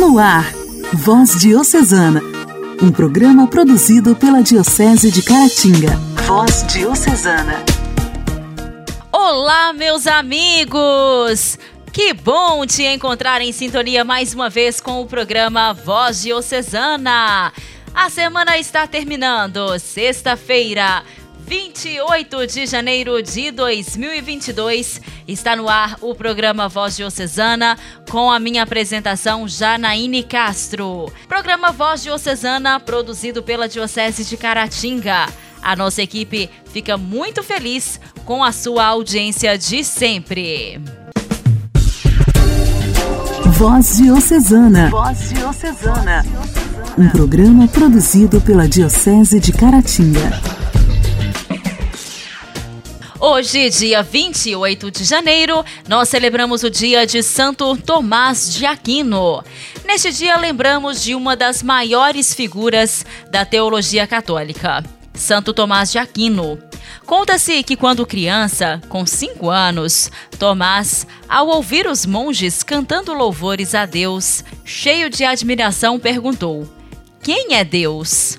No ar, Voz Diocesana, um programa produzido pela Diocese de Caratinga. Voz Diocesana. Olá, meus amigos! Que bom te encontrar em sintonia mais uma vez com o programa Voz Diocesana. A semana está terminando, sexta-feira, 28 de janeiro de 2022, está no ar o programa Voz Diocesana com a minha apresentação Janaíne Castro. Programa Voz Diocesana produzido pela Diocese de Caratinga. A nossa equipe fica muito feliz com a sua audiência de sempre. Voz Diocesana. Voz Diocesana. Um programa produzido pela Diocese de Caratinga. Hoje, dia 28 de janeiro, nós celebramos o dia de Santo Tomás de Aquino. Neste dia, lembramos de uma das maiores figuras da teologia católica, Santo Tomás de Aquino. Conta-se que quando criança, com cinco anos, Tomás, ao ouvir os monges cantando louvores a Deus, cheio de admiração, perguntou: Quem é Deus?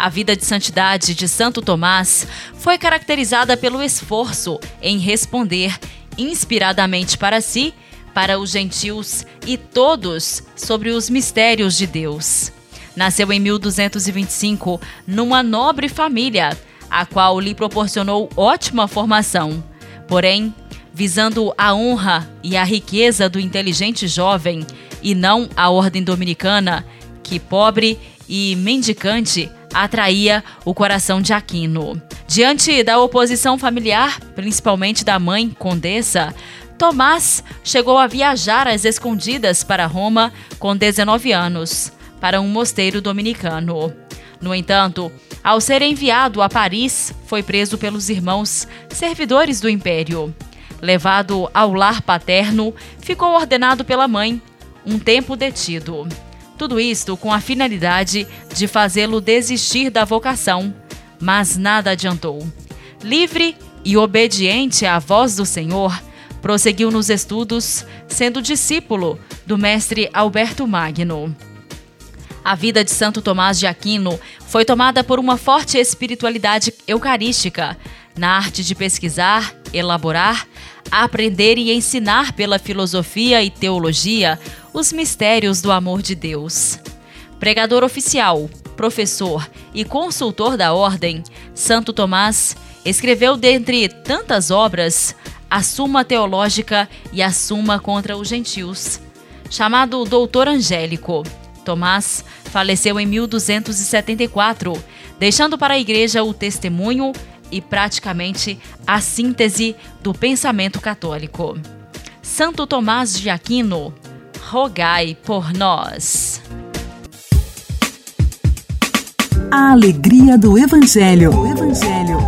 A vida de santidade de Santo Tomás foi caracterizada pelo esforço em responder inspiradamente para si, para os gentios e todos sobre os mistérios de Deus. Nasceu em 1225 numa nobre família, a qual lhe proporcionou ótima formação. Porém, visando a honra e a riqueza do inteligente jovem e não a ordem dominicana, que pobre e mendicante atraía o coração de Aquino. Diante da oposição familiar, principalmente da mãe condessa, Tomás chegou a viajar às escondidas para Roma com 19 anos, para um mosteiro dominicano. No entanto, ao ser enviado a Paris, foi preso pelos irmãos servidores do império. Levado ao lar paterno, ficou ordenado pela mãe, um tempo detido. Tudo isto com a finalidade de fazê-lo desistir da vocação, mas nada adiantou. Livre e obediente à voz do Senhor, prosseguiu nos estudos, sendo discípulo do mestre Alberto Magno. A vida de Santo Tomás de Aquino foi tomada por uma forte espiritualidade eucarística, na arte de pesquisar, elaborar, aprender e ensinar pela filosofia e teologia os mistérios do amor de Deus. Pregador oficial, professor e consultor da Ordem, Santo Tomás escreveu, dentre tantas obras, a Suma Teológica e a Suma contra os Gentios. Chamado Doutor Angélico, Tomás faleceu em 1274, deixando para a Igreja o testemunho e praticamente a síntese do pensamento católico. Santo Tomás de Aquino, rogai por nós. A alegria do Evangelho. O Evangelho.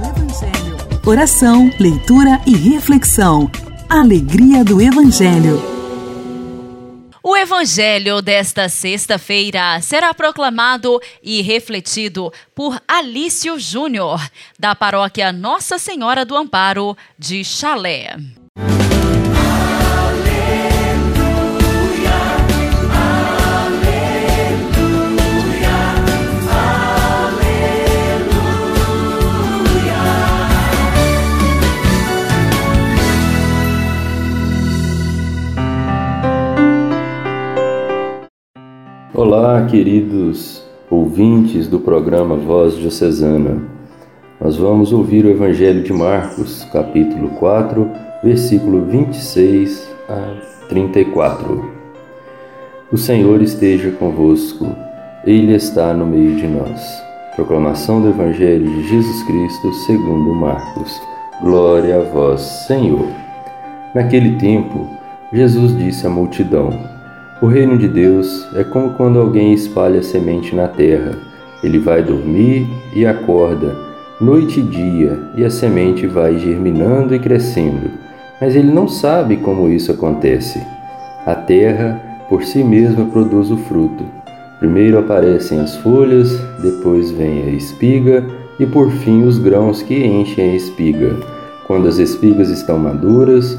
Oração, leitura e reflexão. Alegria do Evangelho. O Evangelho desta sexta-feira será proclamado e refletido por Alício Júnior, da paróquia Nossa Senhora do Amparo de Chalé. Olá, queridos ouvintes do programa Voz Diocesana. Nós vamos ouvir o Evangelho de Marcos, capítulo 4, versículo 26 a 34. O Senhor esteja convosco, Ele está no meio de nós. Proclamação do Evangelho de Jesus Cristo segundo Marcos. Glória a vós, Senhor. Naquele tempo, Jesus disse à multidão: o reino de Deus é como quando alguém espalha semente na terra. Ele vai dormir e acorda, noite e dia, e a semente vai germinando e crescendo. Mas ele não sabe como isso acontece. A terra, por si mesma, produz o fruto. Primeiro aparecem as folhas, depois vem a espiga e por fim os grãos que enchem a espiga. Quando as espigas estão maduras,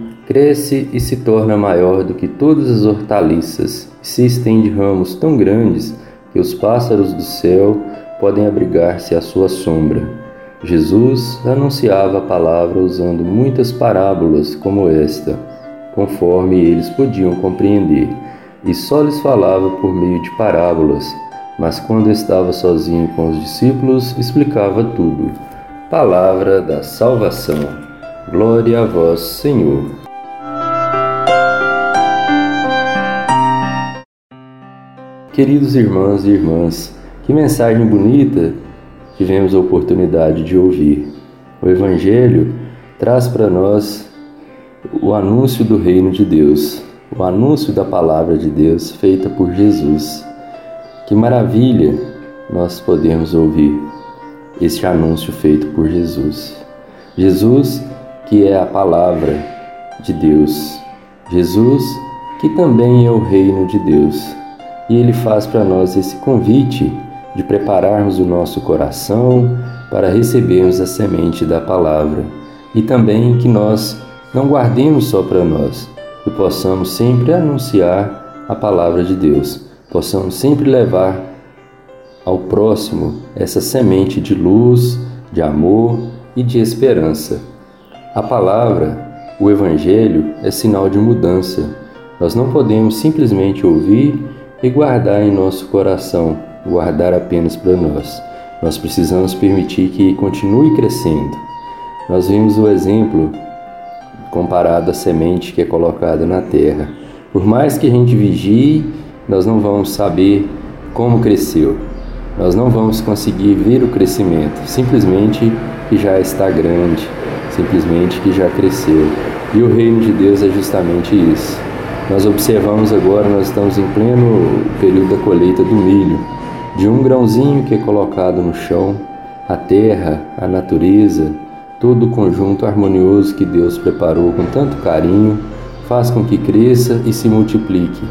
cresce e se torna maior do que todas as hortaliças, e se estende ramos tão grandes que os pássaros do céu podem abrigar-se à sua sombra. Jesus anunciava a palavra usando muitas parábolas como esta, conforme eles podiam compreender, e só lhes falava por meio de parábolas, mas quando estava sozinho com os discípulos, explicava tudo. Palavra da salvação. Glória a vós, Senhor. Queridos irmãos e irmãs, que mensagem bonita tivemos a oportunidade de ouvir. O Evangelho traz para nós o anúncio do reino de Deus, o anúncio da palavra de Deus feita por Jesus. Que maravilha nós podemos ouvir este anúncio feito por Jesus. Jesus, que é a palavra de Deus. Jesus, que também é o reino de Deus e ele faz para nós esse convite de prepararmos o nosso coração para recebermos a semente da palavra e também que nós não guardemos só para nós, que possamos sempre anunciar a palavra de Deus, possamos sempre levar ao próximo essa semente de luz, de amor e de esperança. A palavra, o Evangelho, é sinal de mudança. Nós não podemos simplesmente ouvir e guardar em nosso coração, guardar apenas para nós. Nós precisamos permitir que continue crescendo. Nós vimos o exemplo comparado à semente que é colocada na terra. Por mais que a gente vigie, nós não vamos saber como cresceu. Nós não vamos conseguir ver o crescimento, simplesmente que já está grande, simplesmente que já cresceu. E o reino de Deus é justamente isso. Nós observamos agora, nós estamos em pleno período da colheita do milho, de um grãozinho que é colocado no chão, a terra, a natureza, todo o conjunto harmonioso que Deus preparou com tanto carinho, faz com que cresça e se multiplique.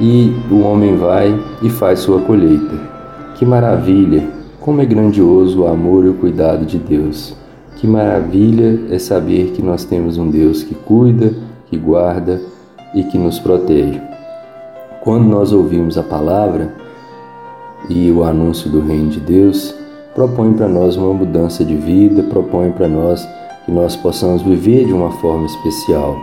E o homem vai e faz sua colheita. Que maravilha! Como é grandioso o amor e o cuidado de Deus. Que maravilha é saber que nós temos um Deus que cuida, que guarda e que nos protege. Quando nós ouvimos a palavra e o anúncio do reino de Deus, propõe para nós uma mudança de vida, propõe para nós que nós possamos viver de uma forma especial,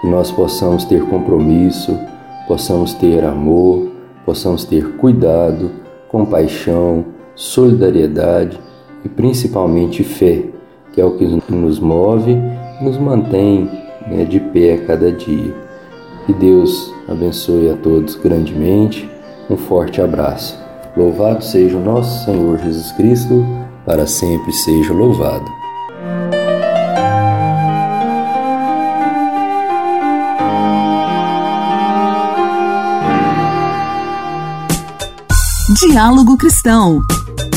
que nós possamos ter compromisso, possamos ter amor, possamos ter cuidado, compaixão, solidariedade e principalmente fé, que é o que nos move e nos mantém né, de pé a cada dia. Que Deus abençoe a todos grandemente. Um forte abraço. Louvado seja o nosso Senhor Jesus Cristo, para sempre seja louvado. Diálogo Cristão.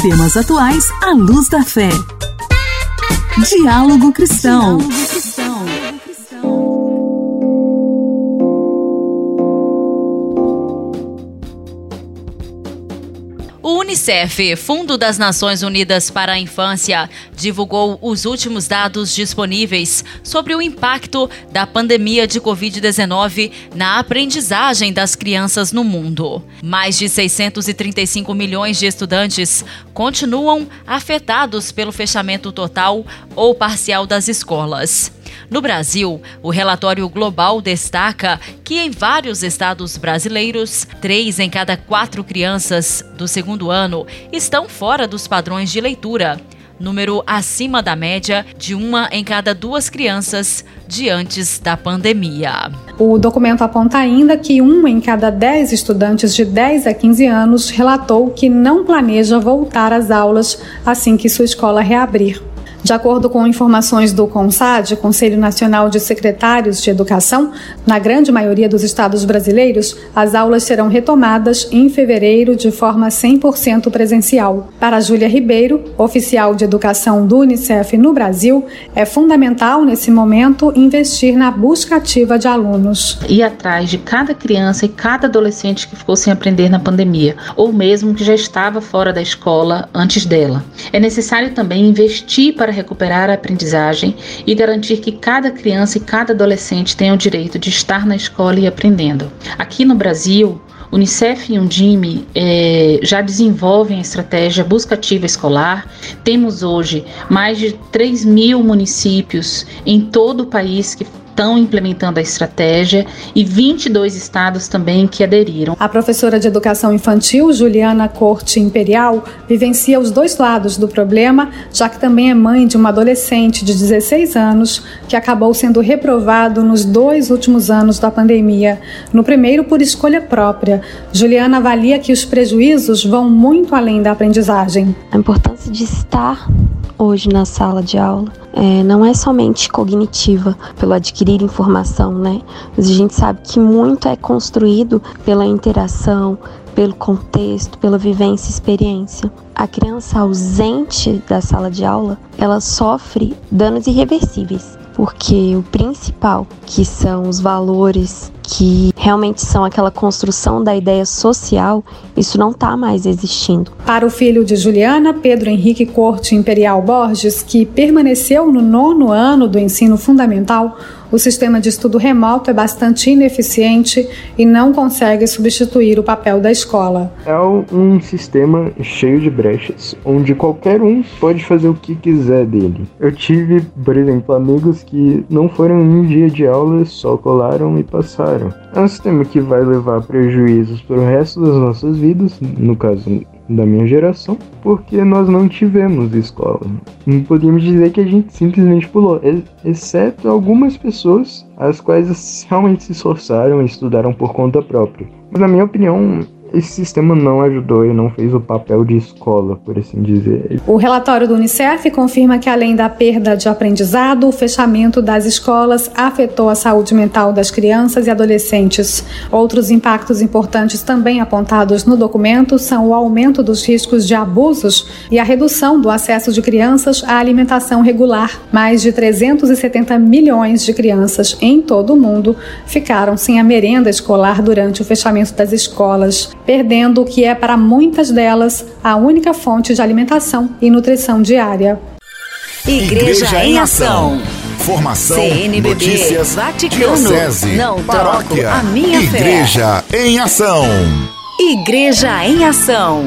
Temas atuais à luz da fé. Diálogo Cristão. Diálogo Unicef, Fundo das Nações Unidas para a Infância, divulgou os últimos dados disponíveis sobre o impacto da pandemia de Covid-19 na aprendizagem das crianças no mundo. Mais de 635 milhões de estudantes continuam afetados pelo fechamento total ou parcial das escolas. No Brasil, o relatório global destaca que em vários estados brasileiros, três em cada quatro crianças do segundo ano estão fora dos padrões de leitura número acima da média de uma em cada duas crianças de antes da pandemia. O documento aponta ainda que um em cada dez estudantes de 10 a 15 anos relatou que não planeja voltar às aulas assim que sua escola reabrir. De acordo com informações do CONSAD, Conselho Nacional de Secretários de Educação, na grande maioria dos estados brasileiros, as aulas serão retomadas em fevereiro de forma 100% presencial. Para Júlia Ribeiro, oficial de educação do Unicef no Brasil, é fundamental nesse momento investir na busca ativa de alunos. Ir atrás de cada criança e cada adolescente que ficou sem aprender na pandemia, ou mesmo que já estava fora da escola antes dela. É necessário também investir para recuperar a aprendizagem e garantir que cada criança e cada adolescente tenha o direito de estar na escola e aprendendo. Aqui no Brasil, Unicef e Undime é, já desenvolvem a estratégia busca ativa escolar. Temos hoje mais de 3 mil municípios em todo o país que estão implementando a estratégia e 22 estados também que aderiram. A professora de educação infantil, Juliana Corte Imperial, vivencia os dois lados do problema, já que também é mãe de uma adolescente de 16 anos que acabou sendo reprovado nos dois últimos anos da pandemia. No primeiro, por escolha própria. Juliana avalia que os prejuízos vão muito além da aprendizagem. A importância de estar hoje na sala de aula é, não é somente cognitiva, pelo adquirir informação, né? Mas a gente sabe que muito é construído pela interação, pelo contexto, pela vivência e experiência. A criança ausente da sala de aula, ela sofre danos irreversíveis, porque o principal, que são os valores que realmente são aquela construção da ideia social, isso não está mais existindo. Para o filho de Juliana, Pedro Henrique Corte Imperial Borges, que permaneceu no nono ano do ensino fundamental, o sistema de estudo remoto é bastante ineficiente e não consegue substituir o papel da escola. É um sistema cheio de brechas, onde qualquer um pode fazer o que quiser dele. Eu tive, por exemplo, amigos que não foram em um dia de aula, só colaram e passaram. É um sistema que vai levar prejuízos para o resto das nossas vidas, no caso da minha geração, porque nós não tivemos escola. Não podíamos dizer que a gente simplesmente pulou, exceto algumas pessoas as quais realmente se esforçaram e estudaram por conta própria. Mas na minha opinião, esse sistema não ajudou e não fez o papel de escola, por assim dizer. O relatório do Unicef confirma que, além da perda de aprendizado, o fechamento das escolas afetou a saúde mental das crianças e adolescentes. Outros impactos importantes também apontados no documento são o aumento dos riscos de abusos e a redução do acesso de crianças à alimentação regular. Mais de 370 milhões de crianças em todo o mundo ficaram sem a merenda escolar durante o fechamento das escolas perdendo o que é para muitas delas a única fonte de alimentação e nutrição diária. Igreja, Igreja em Ação. Formação, CNBB, notícias, Vaticano, diocese, não paróquia, a minha Igreja fé. em Ação. Igreja em Ação.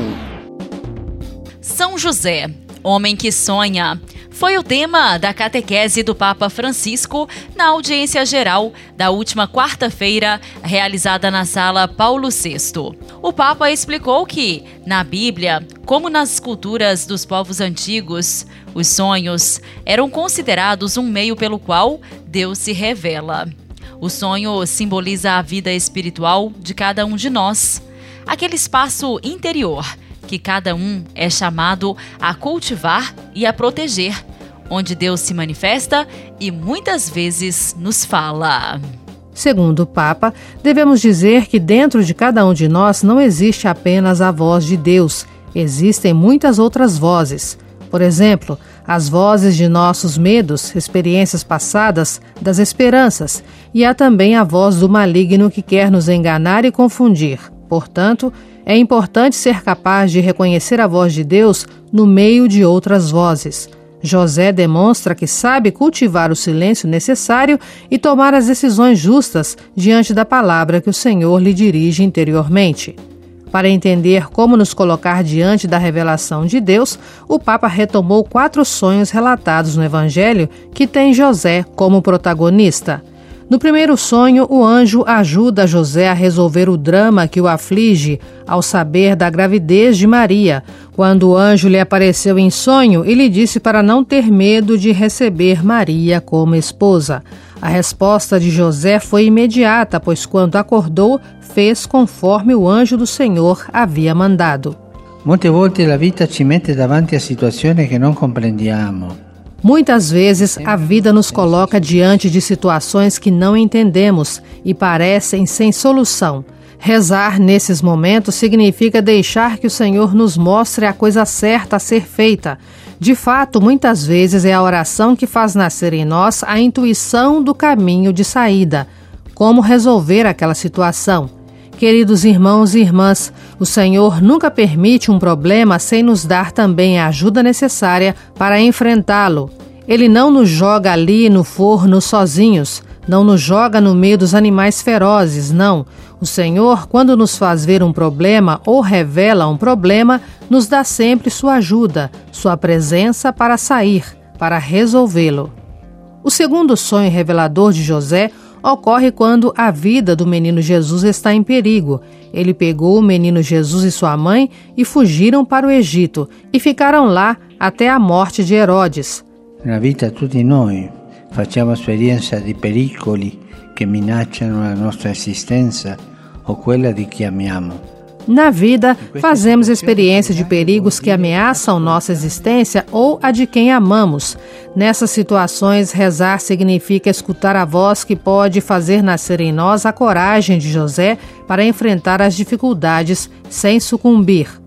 São José, homem que sonha foi o tema da catequese do Papa Francisco na audiência geral da última quarta-feira, realizada na sala Paulo VI. O Papa explicou que, na Bíblia, como nas culturas dos povos antigos, os sonhos eram considerados um meio pelo qual Deus se revela. O sonho simboliza a vida espiritual de cada um de nós, aquele espaço interior que cada um é chamado a cultivar e a proteger, onde Deus se manifesta e muitas vezes nos fala. Segundo o Papa, devemos dizer que dentro de cada um de nós não existe apenas a voz de Deus, existem muitas outras vozes. Por exemplo, as vozes de nossos medos, experiências passadas, das esperanças, e há também a voz do maligno que quer nos enganar e confundir. Portanto, é importante ser capaz de reconhecer a voz de Deus no meio de outras vozes. José demonstra que sabe cultivar o silêncio necessário e tomar as decisões justas diante da palavra que o Senhor lhe dirige interiormente. Para entender como nos colocar diante da revelação de Deus, o Papa retomou quatro sonhos relatados no Evangelho que tem José como protagonista. No primeiro sonho, o anjo ajuda José a resolver o drama que o aflige ao saber da gravidez de Maria, quando o anjo lhe apareceu em sonho e lhe disse para não ter medo de receber Maria como esposa. A resposta de José foi imediata, pois quando acordou, fez conforme o anjo do Senhor havia mandado. Molte volte la vita ci mette davanti a situazioni che non comprendiamo Muitas vezes a vida nos coloca diante de situações que não entendemos e parecem sem solução. Rezar nesses momentos significa deixar que o Senhor nos mostre a coisa certa a ser feita. De fato, muitas vezes é a oração que faz nascer em nós a intuição do caminho de saída. Como resolver aquela situação? Queridos irmãos e irmãs, o Senhor nunca permite um problema sem nos dar também a ajuda necessária para enfrentá-lo. Ele não nos joga ali no forno sozinhos, não nos joga no meio dos animais ferozes, não. O Senhor, quando nos faz ver um problema ou revela um problema, nos dá sempre sua ajuda, sua presença para sair, para resolvê-lo. O segundo sonho revelador de José ocorre quando a vida do menino Jesus está em perigo. Ele pegou o menino Jesus e sua mãe e fugiram para o Egito e ficaram lá até a morte de Herodes. Na vida tutti noi facciamo esperienza di pericoli che minacciano la nostra esistenza o quella di chi amiamo. Na vida, fazemos experiência de perigos que ameaçam nossa existência ou a de quem amamos. Nessas situações, rezar significa escutar a voz que pode fazer nascer em nós a coragem de José para enfrentar as dificuldades sem sucumbir.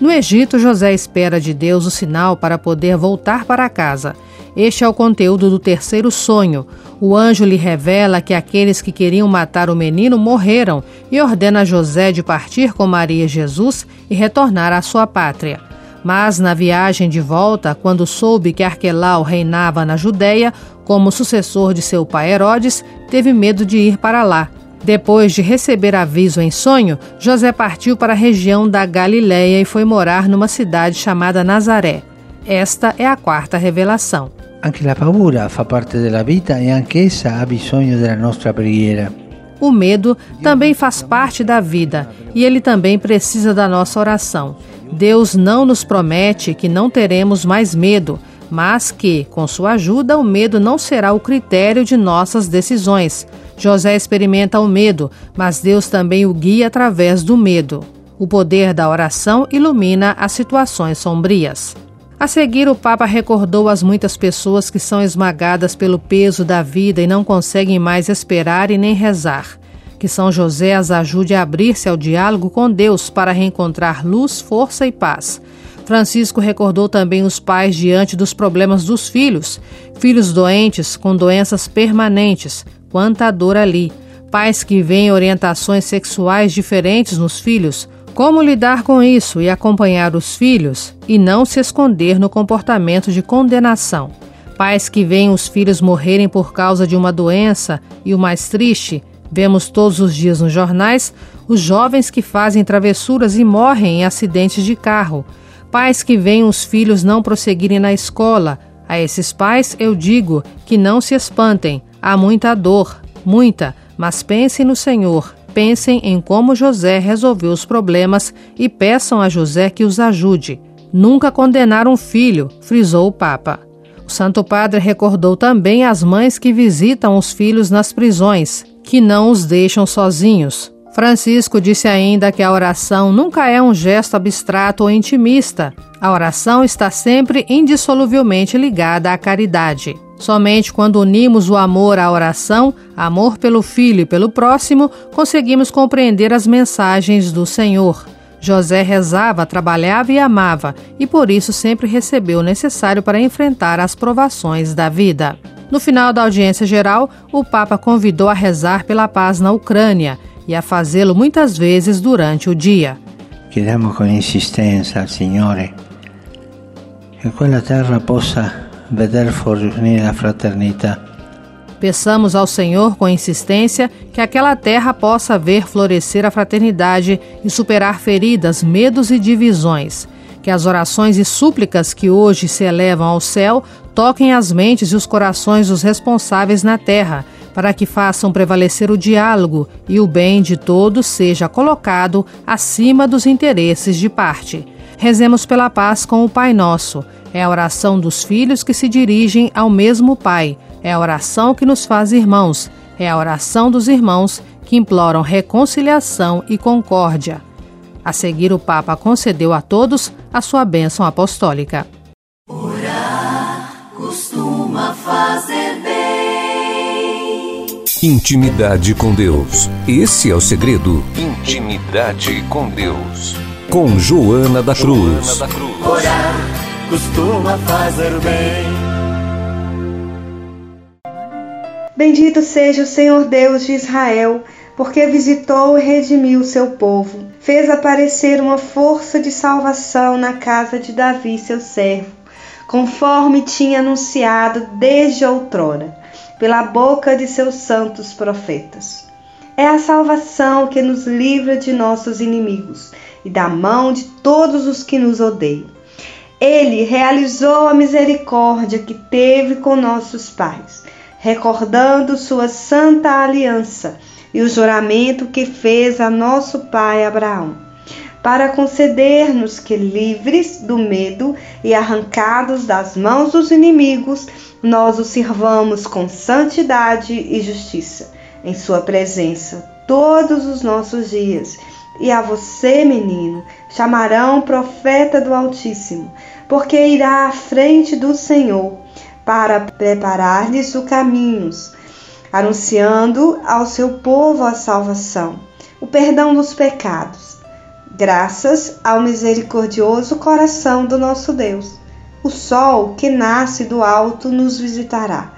No Egito, José espera de Deus o sinal para poder voltar para casa. Este é o conteúdo do terceiro sonho. O anjo lhe revela que aqueles que queriam matar o menino morreram e ordena a José de partir com Maria Jesus e retornar à sua pátria. Mas na viagem de volta, quando soube que Arquelau reinava na Judéia, como sucessor de seu pai Herodes, teve medo de ir para lá. Depois de receber aviso em sonho, José partiu para a região da Galiléia e foi morar numa cidade chamada Nazaré. Esta é a quarta revelação. Anche la paura fa parte della vita e anche essa ha bisogno della nostra preghiera. O medo também faz parte da vida e ele também precisa da nossa oração. Deus não nos promete que não teremos mais medo, mas que, com sua ajuda, o medo não será o critério de nossas decisões. José experimenta o medo, mas Deus também o guia através do medo. O poder da oração ilumina as situações sombrias. A seguir, o Papa recordou as muitas pessoas que são esmagadas pelo peso da vida e não conseguem mais esperar e nem rezar. Que São José as ajude a abrir-se ao diálogo com Deus para reencontrar luz, força e paz. Francisco recordou também os pais diante dos problemas dos filhos, filhos doentes com doenças permanentes, quanta dor ali, pais que veem orientações sexuais diferentes nos filhos, como lidar com isso e acompanhar os filhos e não se esconder no comportamento de condenação? Pais que veem os filhos morrerem por causa de uma doença e o mais triste, vemos todos os dias nos jornais os jovens que fazem travessuras e morrem em acidentes de carro. Pais que veem os filhos não prosseguirem na escola. A esses pais eu digo que não se espantem. Há muita dor, muita, mas pensem no Senhor Pensem em como José resolveu os problemas e peçam a José que os ajude. Nunca condenar um filho, frisou o Papa. O Santo Padre recordou também as mães que visitam os filhos nas prisões, que não os deixam sozinhos. Francisco disse ainda que a oração nunca é um gesto abstrato ou intimista. A oração está sempre indissoluvelmente ligada à caridade. Somente quando unimos o amor à oração, amor pelo filho e pelo próximo, conseguimos compreender as mensagens do Senhor. José rezava, trabalhava e amava, e por isso sempre recebeu o necessário para enfrentar as provações da vida. No final da audiência geral, o Papa convidou a rezar pela paz na Ucrânia e a fazê-lo muitas vezes durante o dia. Chiediamo com insistência ao Senhor que aquela terra possa veder fornire a fraternità. Peçamos ao Senhor com insistência que aquela terra possa ver florescer a fraternidade e superar feridas, medos e divisões. Que as orações e súplicas que hoje se elevam ao céu toquem as mentes e os corações dos responsáveis na terra, para que façam prevalecer o diálogo e o bem de todos seja colocado acima dos interesses de parte. Rezemos pela paz com o Pai Nosso é a oração dos filhos que se dirigem ao mesmo Pai. É a oração que nos faz irmãos. É a oração dos irmãos que imploram reconciliação e concórdia. A seguir, o Papa concedeu a todos a sua bênção apostólica. Orar, fazer bem. Intimidade com Deus. Esse é o segredo. Intimidade com Deus. Com Joana da Cruz. Joana da Cruz. Orar costuma fazer bem. Bendito seja o Senhor Deus de Israel, porque visitou e redimiu seu povo. Fez aparecer uma força de salvação na casa de Davi, seu servo, conforme tinha anunciado desde outrora, pela boca de seus santos profetas. É a salvação que nos livra de nossos inimigos e da mão de todos os que nos odeiam. Ele realizou a misericórdia que teve com nossos pais recordando sua santa aliança e o juramento que fez a nosso pai Abraão, para conceder-nos que, livres do medo e arrancados das mãos dos inimigos, nós o sirvamos com santidade e justiça em Sua presença todos os nossos dias. E a você, menino, chamarão profeta do Altíssimo, porque irá à frente do Senhor para preparar-lhes o caminhos, anunciando ao seu povo a salvação, o perdão dos pecados, graças ao misericordioso coração do nosso Deus. O sol que nasce do alto nos visitará,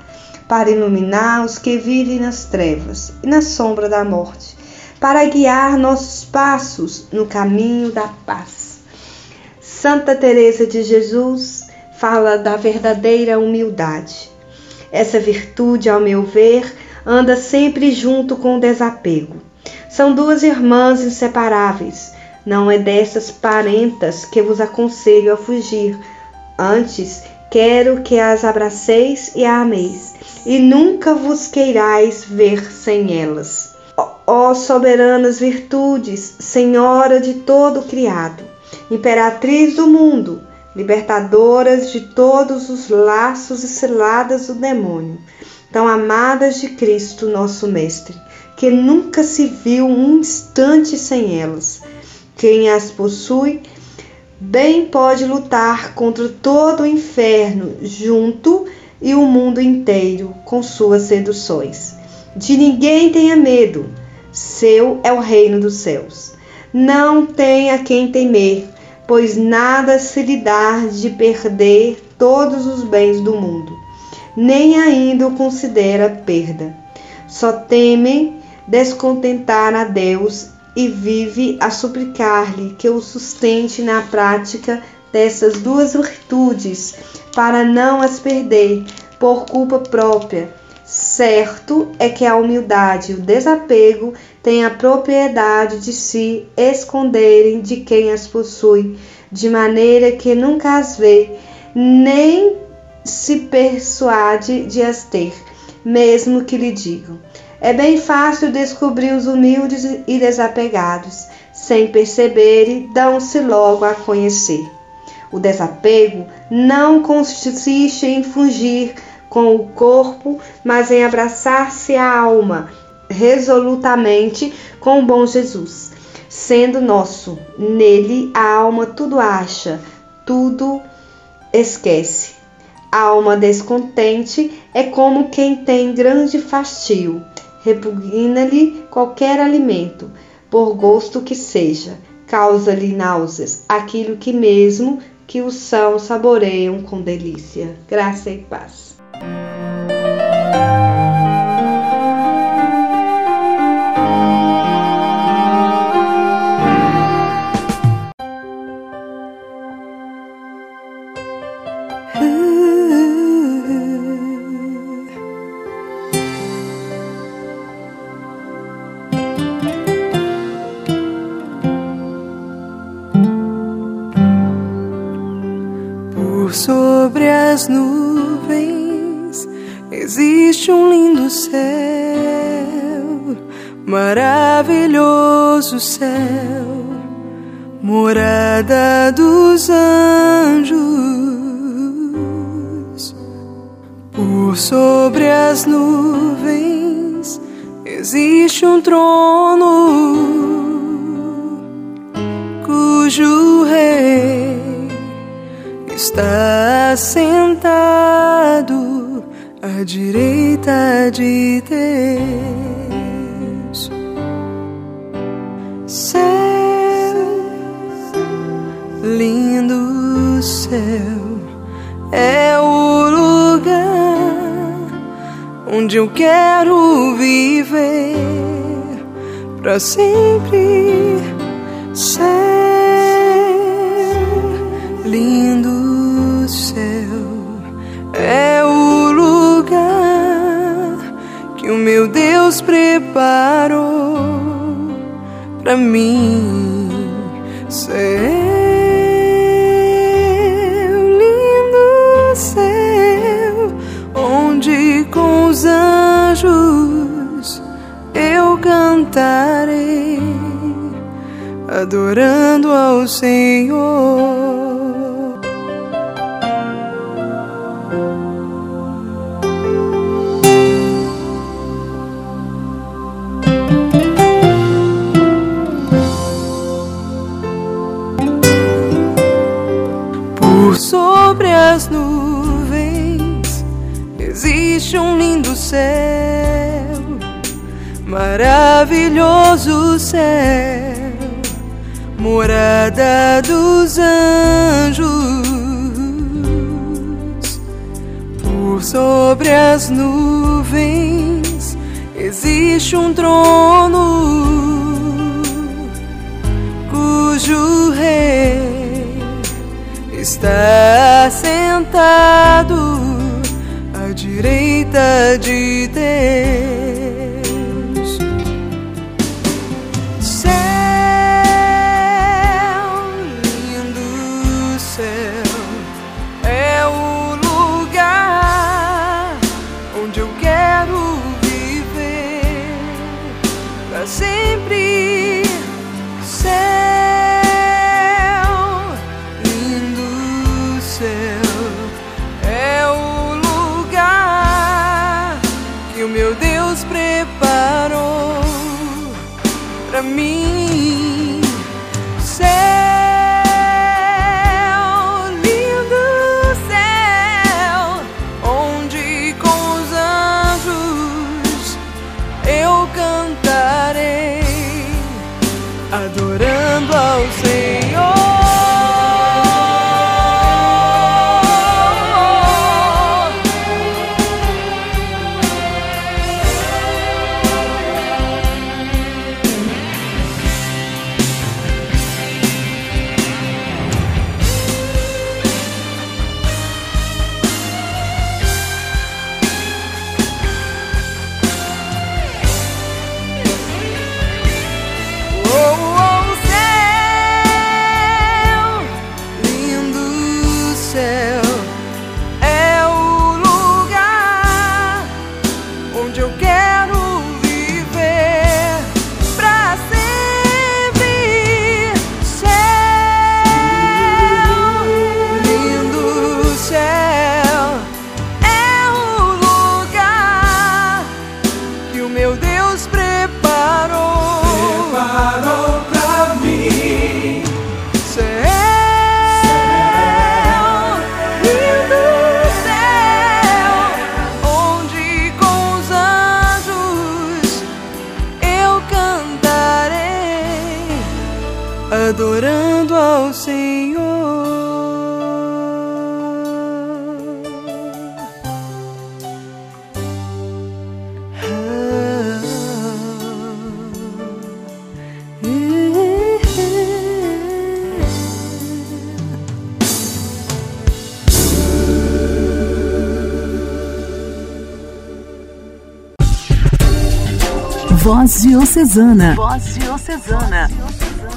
para iluminar os que vivem nas trevas e na sombra da morte, para guiar nossos passos no caminho da paz. Santa Teresa de Jesus, fala da verdadeira humildade. Essa virtude, ao meu ver, anda sempre junto com o desapego. São duas irmãs inseparáveis. Não é dessas parentas que vos aconselho a fugir. Antes, quero que as abraceis e a ameis, e nunca vos queirais ver sem elas. Ó soberanas virtudes, Senhora de todo o criado, Imperatriz do mundo, libertadoras de todos os laços e ciladas do demônio, tão amadas de Cristo, nosso Mestre, que nunca se viu um instante sem elas. Quem as possui, bem pode lutar contra todo o inferno junto e o mundo inteiro com suas seduções. De ninguém tenha medo, seu é o reino dos céus. Não tenha quem temer, pois nada se lhe dá de perder todos os bens do mundo, nem ainda o considera perda. Só teme descontentar a Deus e vive a suplicar-lhe que o sustente na prática dessas duas virtudes, para não as perder por culpa própria. Certo é que a humildade e o desapego têm a propriedade de se esconderem de quem as possui, de maneira que nunca as vê, nem se persuade de as ter, mesmo que lhe digam. É bem fácil descobrir os humildes e desapegados, sem perceberem, dão-se logo a conhecer. O desapego não consiste em fugir com o corpo, mas em abraçar-se a alma resolutamente com o bom Jesus. Sendo nosso, nele a alma tudo acha, tudo esquece. A alma descontente é como quem tem grande fastio, repugna-lhe qualquer alimento, por gosto que seja, causa-lhe náuseas, aquilo que mesmo que o são saboreiam com delícia. Graça e paz. As nuvens existe um lindo céu, maravilhoso céu, morada dos anjos. Por sobre as nuvens existe um trono cujo rei está sentado à direita de Deus. Céu, lindo céu, é o lugar onde eu quero viver para sempre. Céu, Deus preparou para mim. Céu, lindo céu, onde com os anjos eu cantarei, adorando ao Senhor. Maravilhoso céu, morada dos anjos. Por sobre as nuvens existe um trono cujo rei está sentado à direita de Deus. Para céu, Voz Diocesana. Voz Diocesana.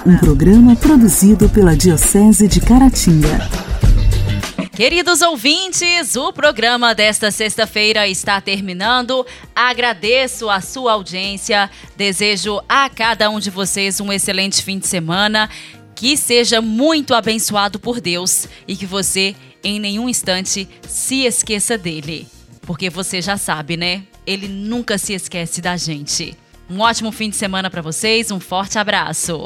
Um programa produzido pela Diocese de Caratinga. Queridos ouvintes, o programa desta sexta-feira está terminando. Agradeço a sua audiência. Desejo a cada um de vocês um excelente fim de semana. Que seja muito abençoado por Deus e que você, em nenhum instante, se esqueça dele. Porque você já sabe, né? Ele nunca se esquece da gente. Um ótimo fim de semana para vocês. Um forte abraço.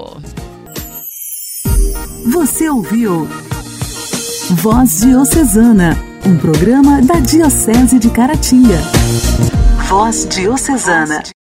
Você ouviu Voz Diocesana, um programa da Diocese de Caratinga. Voz Diocesana.